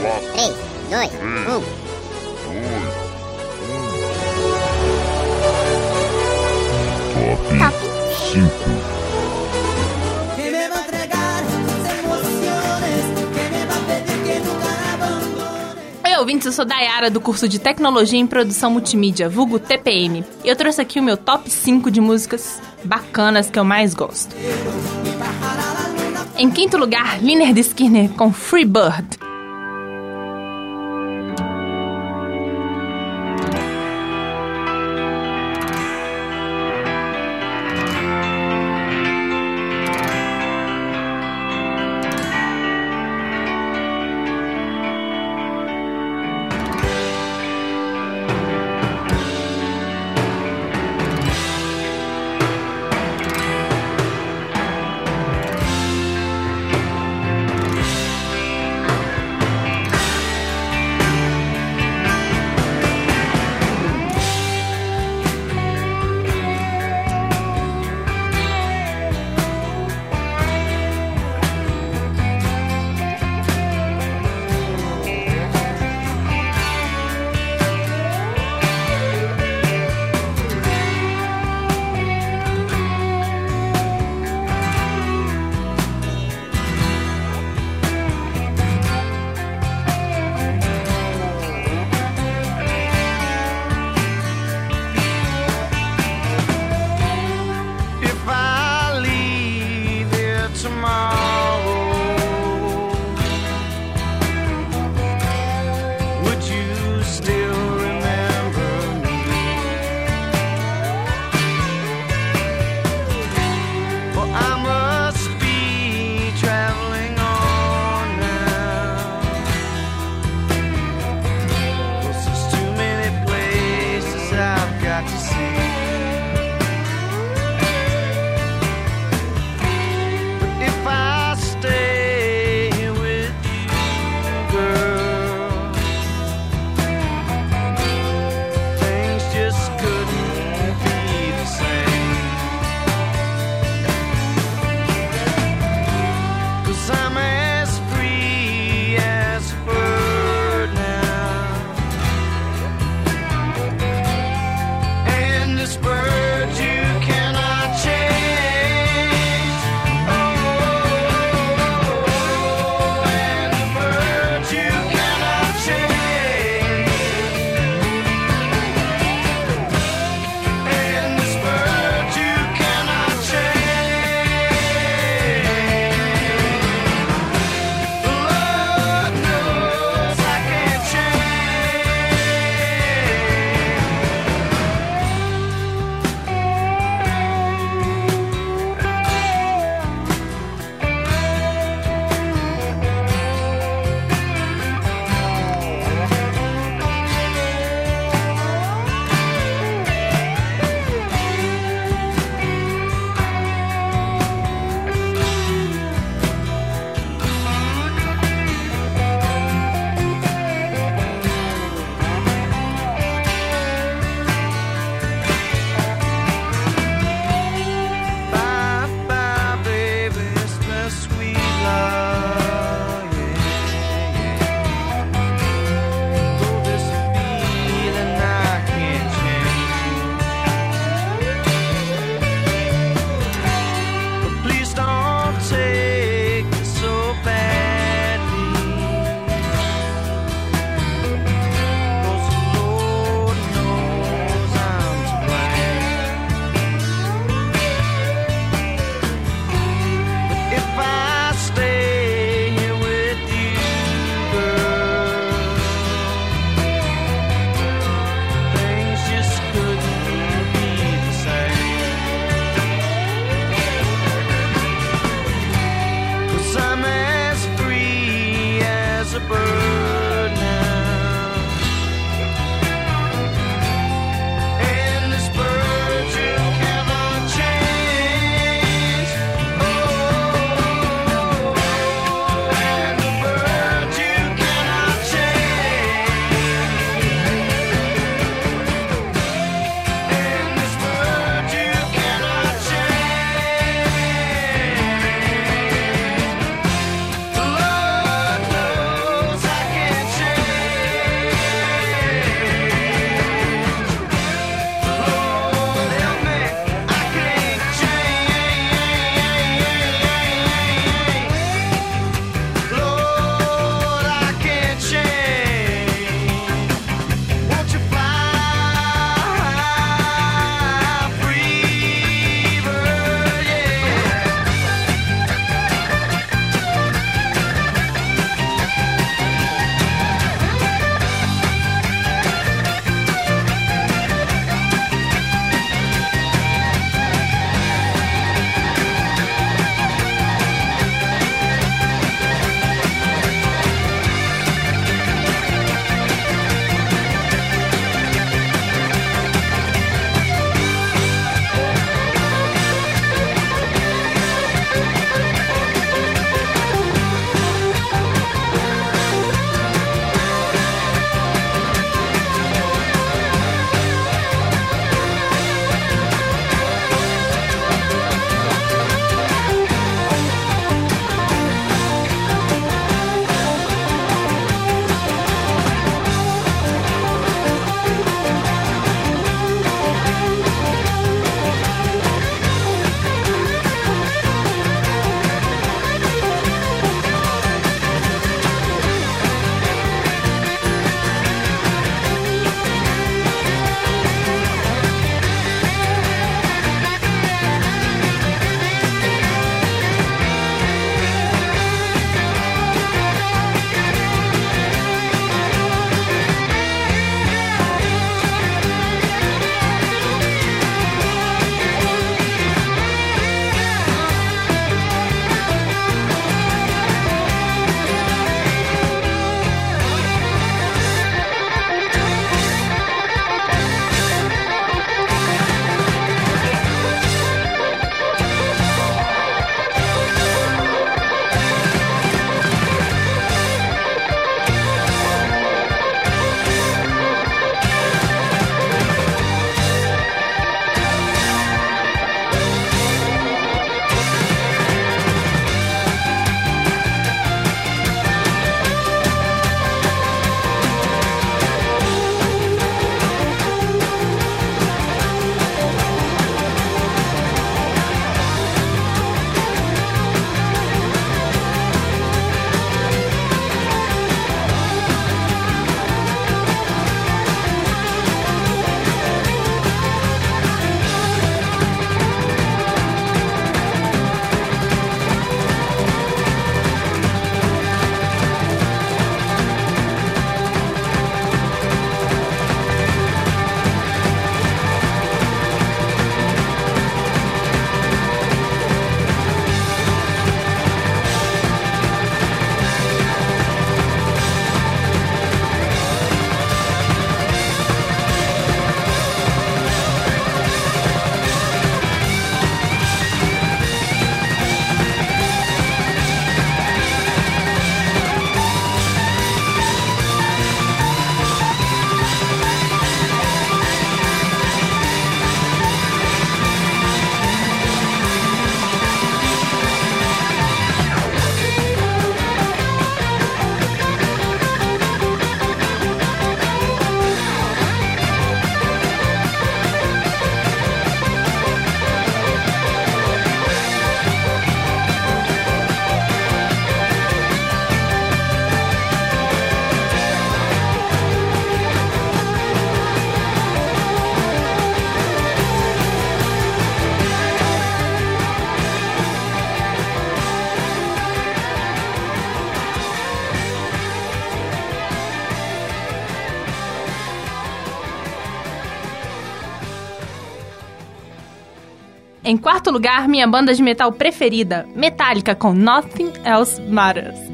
4, 3, 2, 1. Top 5. que me va a entregar sus emociones, que me va a pedir que nunca la abandone. Oi, ouvintes, eu sou Dayara do curso de Tecnologia em Produção Multimídia, vulgo TPM. E eu trouxe aqui o meu top 5 de músicas bacanas que eu mais gosto. Em quinto lugar, Liner Skinner com Free Bird. Em quarto lugar, minha banda de metal preferida, Metallica com Nothing Else Matters.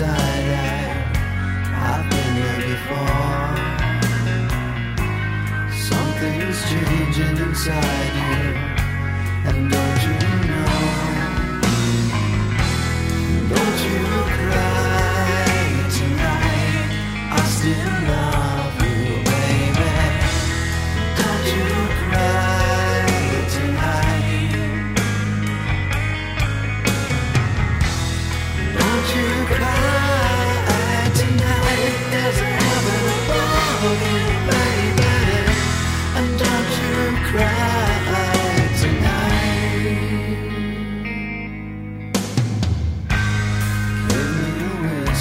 I, I've been there before. Something's changing inside you,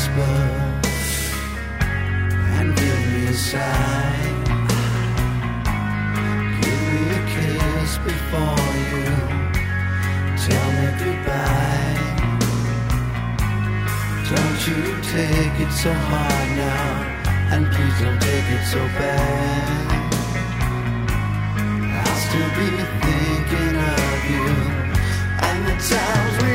whisper and give me a sigh. Give me a kiss before you tell me goodbye. Don't you take it so hard now, and please don't take it so bad. I'll still be thinking of you and the times we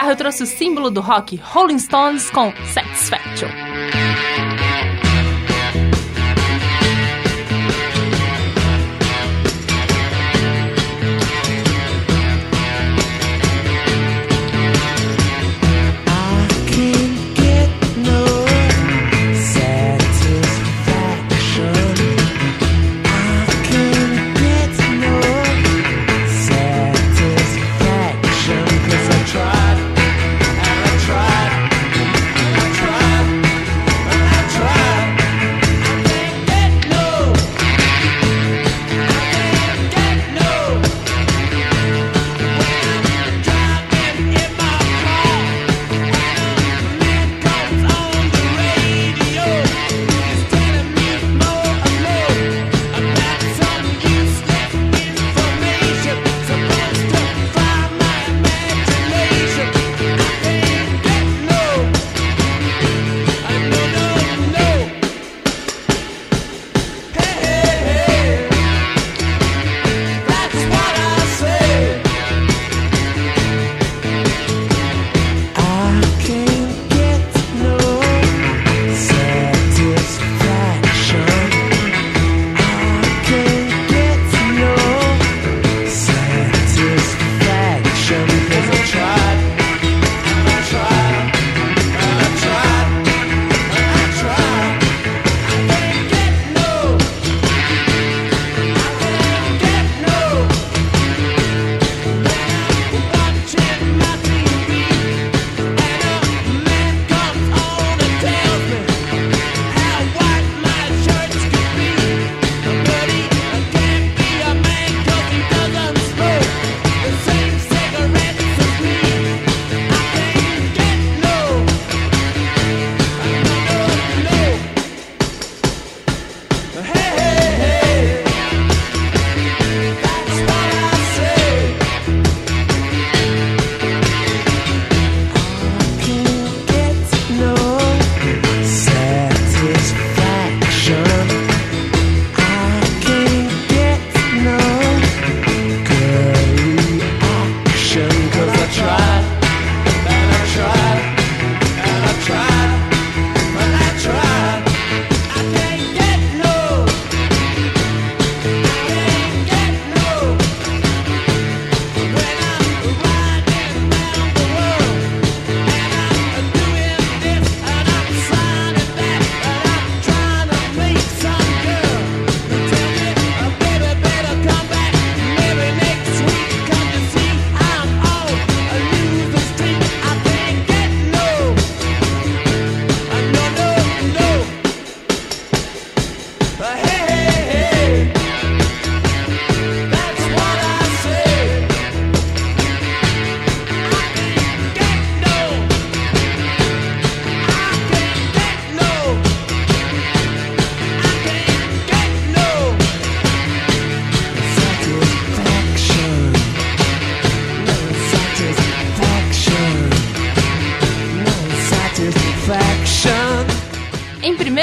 cigarro, eu trouxe o símbolo do rock Rolling Stones com Satisfaction.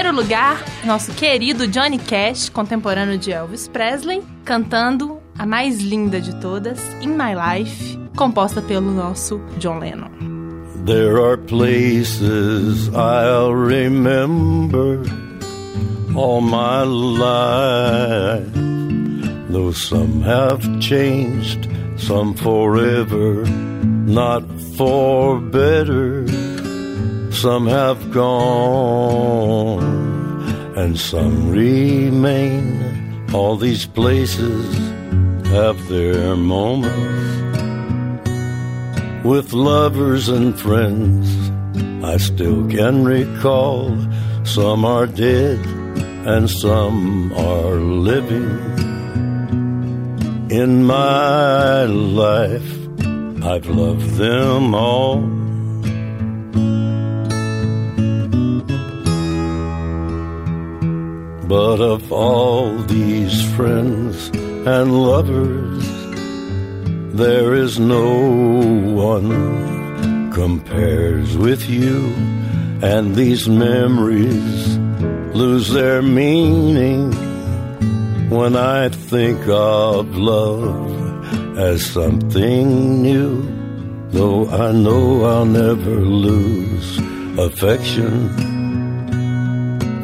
primeiro lugar, nosso querido Johnny Cash, contemporâneo de Elvis Presley, cantando a mais linda de todas, In My Life, composta pelo nosso John Lennon. There are places I'll remember all my life, though some have changed, some forever, not for better. some have gone. and some remain. All these places have their moments with lovers and friends. I still can recall some are dead and some are living. In my life, I've loved them all. But of all these friends and lovers, there is no one compares with you, and these memories lose their meaning when I think of love as something new. Though I know I'll never lose affection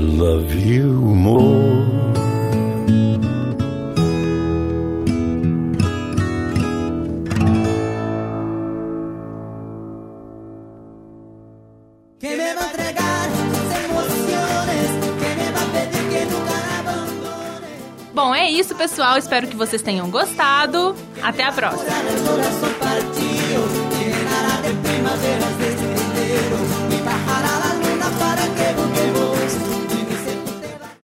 love you more. Que me va a entregar emociones, que me va a pedir que nunca abandone. Bom, é isso, pessoal. Espero que vocês tenham gostado. Até a próxima.